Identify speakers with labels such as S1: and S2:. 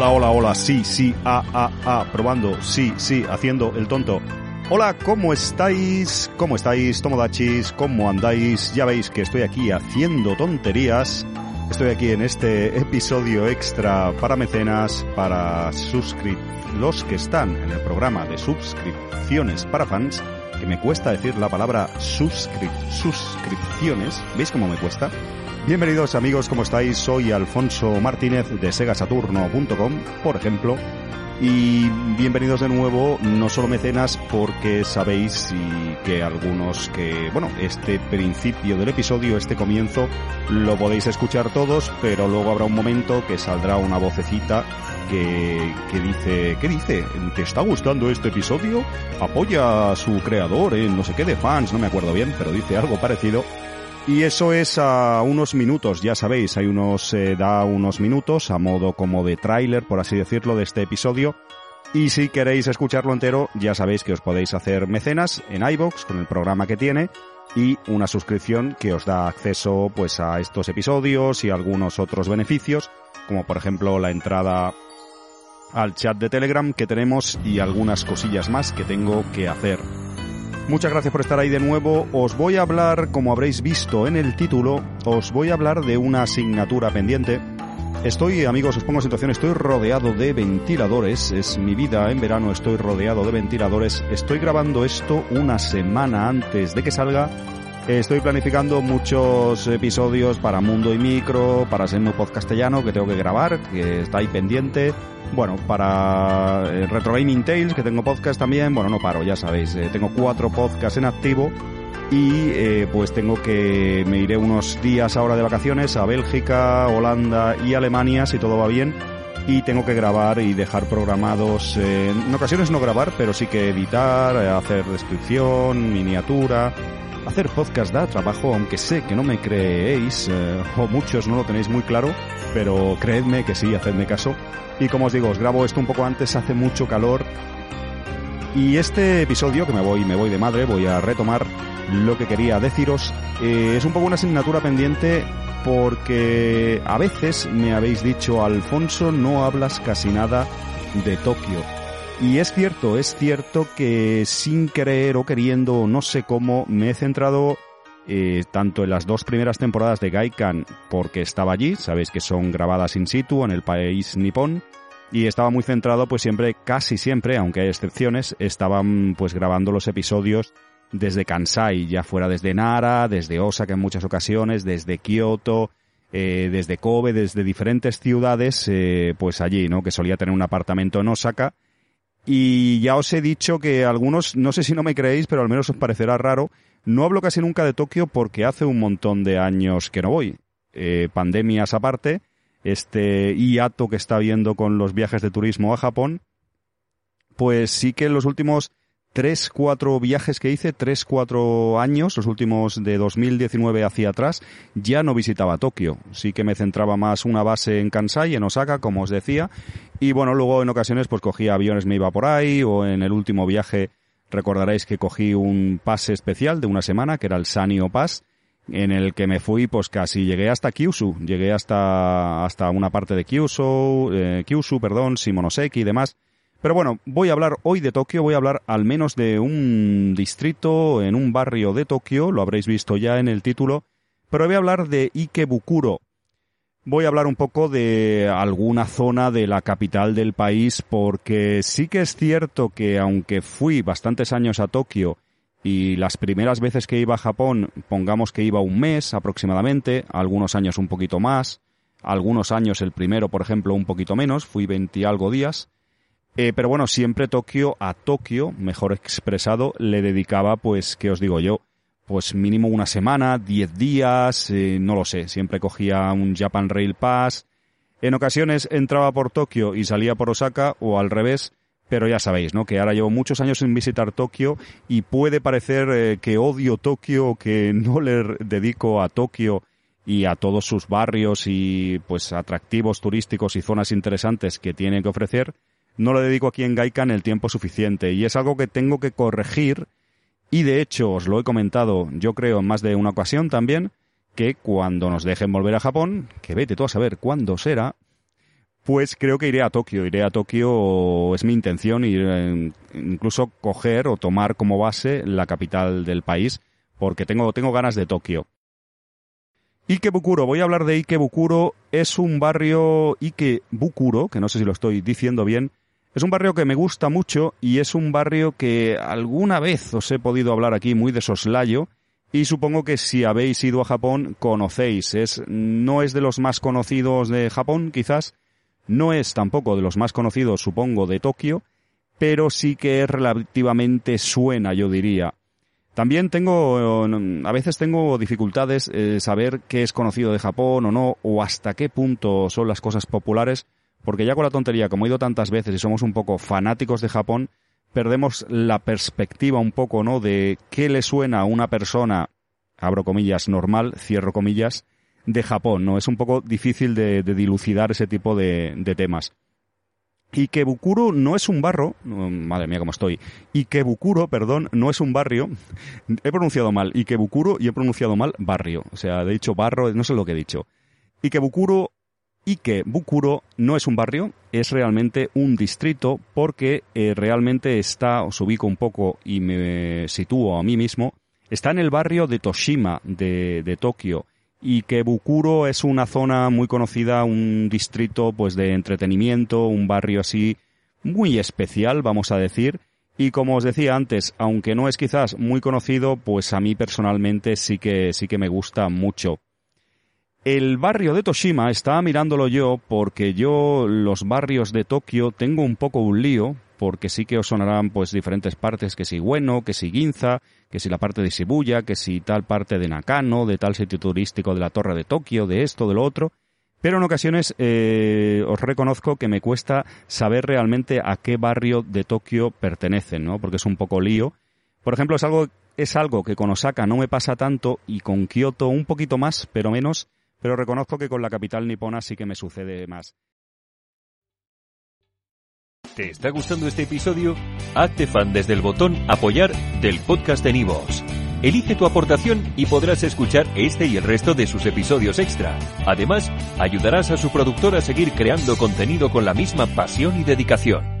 S1: Hola, hola, hola, sí, sí, ah, ah, ah, probando, sí, sí, haciendo el tonto. Hola, ¿cómo estáis? ¿Cómo estáis, Tomodachis? ¿Cómo andáis? Ya veis que estoy aquí haciendo tonterías. Estoy aquí en este episodio extra para mecenas, para los que están en el programa de suscripciones para fans, que me cuesta decir la palabra suscrip suscripciones. ¿Veis cómo me cuesta? Bienvenidos amigos, ¿cómo estáis? Soy Alfonso Martínez de segasaturno.com, por ejemplo. Y bienvenidos de nuevo, no solo mecenas, porque sabéis que algunos que, bueno, este principio del episodio, este comienzo, lo podéis escuchar todos, pero luego habrá un momento que saldrá una vocecita que, que dice, ¿qué dice? ¿Te está gustando este episodio? Apoya a su creador en no sé qué de fans, no me acuerdo bien, pero dice algo parecido. Y eso es a unos minutos, ya sabéis, hay unos, eh, da unos minutos a modo como de tráiler, por así decirlo, de este episodio. Y si queréis escucharlo entero, ya sabéis que os podéis hacer mecenas en iBox con el programa que tiene y una suscripción que os da acceso pues a estos episodios y algunos otros beneficios, como por ejemplo la entrada al chat de Telegram que tenemos y algunas cosillas más que tengo que hacer. Muchas gracias por estar ahí de nuevo. Os voy a hablar, como habréis visto en el título, os voy a hablar de una asignatura pendiente. Estoy, amigos, os pongo en situación, estoy rodeado de ventiladores, es mi vida en verano, estoy rodeado de ventiladores. Estoy grabando esto una semana antes de que salga. Estoy planificando muchos episodios para Mundo y Micro, para Seno Podcastellano que tengo que grabar, que está ahí pendiente. Bueno, para eh, Retro Gaming Tales, que tengo podcast también, bueno, no paro, ya sabéis, eh, tengo cuatro podcasts en activo y eh, pues tengo que, me iré unos días ahora de vacaciones a Bélgica, Holanda y Alemania, si todo va bien, y tengo que grabar y dejar programados, eh, en ocasiones no grabar, pero sí que editar, eh, hacer descripción, miniatura, hacer podcast da trabajo, aunque sé que no me creéis, eh, o muchos no lo tenéis muy claro, pero creedme que sí, hacedme caso. Y como os digo, os grabo esto un poco antes, hace mucho calor. Y este episodio, que me voy, me voy de madre, voy a retomar lo que quería deciros. Eh, es un poco una asignatura pendiente porque a veces me habéis dicho, Alfonso, no hablas casi nada de Tokio. Y es cierto, es cierto que sin querer o queriendo, no sé cómo, me he centrado eh, tanto en las dos primeras temporadas de Gaikan, porque estaba allí, sabéis que son grabadas in situ en el país nipón, y estaba muy centrado pues siempre, casi siempre, aunque hay excepciones, estaban pues grabando los episodios desde Kansai, ya fuera desde Nara, desde Osaka en muchas ocasiones, desde Kioto, eh, desde Kobe, desde diferentes ciudades, eh, pues allí, ¿no? Que solía tener un apartamento en Osaka. Y ya os he dicho que algunos, no sé si no me creéis, pero al menos os parecerá raro, no hablo casi nunca de Tokio porque hace un montón de años que no voy. Eh, pandemias aparte, este hiato que está habiendo con los viajes de turismo a Japón, pues sí que en los últimos tres, cuatro viajes que hice, tres, cuatro años, los últimos de 2019 hacia atrás, ya no visitaba Tokio. Sí que me centraba más una base en Kansai, en Osaka, como os decía. Y bueno, luego en ocasiones pues cogía aviones, me iba por ahí, o en el último viaje recordaréis que cogí un pase especial de una semana, que era el Sanio Pass, en el que me fui pues casi llegué hasta Kyushu, llegué hasta, hasta una parte de Kyushu, eh, Kyushu, perdón, Shimonoseki y demás. Pero bueno, voy a hablar hoy de Tokio, voy a hablar al menos de un distrito en un barrio de Tokio, lo habréis visto ya en el título, pero voy a hablar de Ikebukuro. Voy a hablar un poco de alguna zona de la capital del país porque sí que es cierto que aunque fui bastantes años a Tokio y las primeras veces que iba a Japón, pongamos que iba un mes aproximadamente, algunos años un poquito más, algunos años el primero, por ejemplo, un poquito menos, fui 20 y algo días, eh, pero bueno, siempre Tokio a Tokio, mejor expresado, le dedicaba, pues, ¿qué os digo yo? Pues mínimo una semana, diez días, eh, no lo sé. Siempre cogía un Japan Rail Pass. En ocasiones entraba por Tokio y salía por Osaka, o al revés, pero ya sabéis, ¿no? Que ahora llevo muchos años sin visitar Tokio y puede parecer eh, que odio Tokio, que no le dedico a Tokio y a todos sus barrios y pues atractivos turísticos y zonas interesantes que tiene que ofrecer, no le dedico aquí en Gaikan el tiempo suficiente y es algo que tengo que corregir y de hecho os lo he comentado yo creo en más de una ocasión también que cuando nos dejen volver a Japón, que vete tú a saber cuándo será, pues creo que iré a Tokio. Iré a Tokio, es mi intención, ir, eh, incluso coger o tomar como base la capital del país, porque tengo, tengo ganas de Tokio. Ikebukuro, voy a hablar de Ikebukuro, es un barrio Ikebukuro, que no sé si lo estoy diciendo bien, es un barrio que me gusta mucho y es un barrio que alguna vez os he podido hablar aquí muy de soslayo y supongo que si habéis ido a Japón conocéis. Es, no es de los más conocidos de Japón, quizás, no es tampoco de los más conocidos, supongo, de Tokio, pero sí que es relativamente suena, yo diría. También tengo, a veces tengo dificultades eh, saber qué es conocido de Japón o no, o hasta qué punto son las cosas populares, porque ya con la tontería, como he ido tantas veces y somos un poco fanáticos de Japón, perdemos la perspectiva un poco, ¿no? De qué le suena a una persona, abro comillas, normal, cierro comillas, de Japón, ¿no? Es un poco difícil de, dilucidar ese tipo de, temas. Ikebukuro no es un barrio, madre mía cómo estoy. Ikebukuro, perdón, no es un barrio. He pronunciado mal Ikebukuro y he pronunciado mal barrio. O sea, he dicho barro, no sé lo que he dicho. Ikebukuro, Ikebukuro no es un barrio, es realmente un distrito porque eh, realmente está, os ubico un poco y me sitúo a mí mismo, está en el barrio de Toshima de, de Tokio y que Bukuro es una zona muy conocida, un distrito pues de entretenimiento, un barrio así muy especial, vamos a decir, y como os decía antes, aunque no es quizás muy conocido, pues a mí personalmente sí que sí que me gusta mucho. El barrio de Toshima estaba mirándolo yo porque yo los barrios de Tokio tengo un poco un lío porque sí que os sonarán pues diferentes partes, que si Bueno, que si Ginza, que si la parte de Shibuya, que si tal parte de Nakano, de tal sitio turístico de la Torre de Tokio, de esto, de lo otro. Pero en ocasiones eh, os reconozco que me cuesta saber realmente a qué barrio de Tokio pertenecen, ¿no? Porque es un poco lío. Por ejemplo, es algo, es algo que con Osaka no me pasa tanto y con Kioto un poquito más, pero menos, pero reconozco que con la capital nipona sí que me sucede más.
S2: ¿Te está gustando este episodio? Hazte fan desde el botón Apoyar del podcast de Nivos. Elige tu aportación y podrás escuchar este y el resto de sus episodios extra. Además, ayudarás a su productor a seguir creando contenido con la misma pasión y dedicación.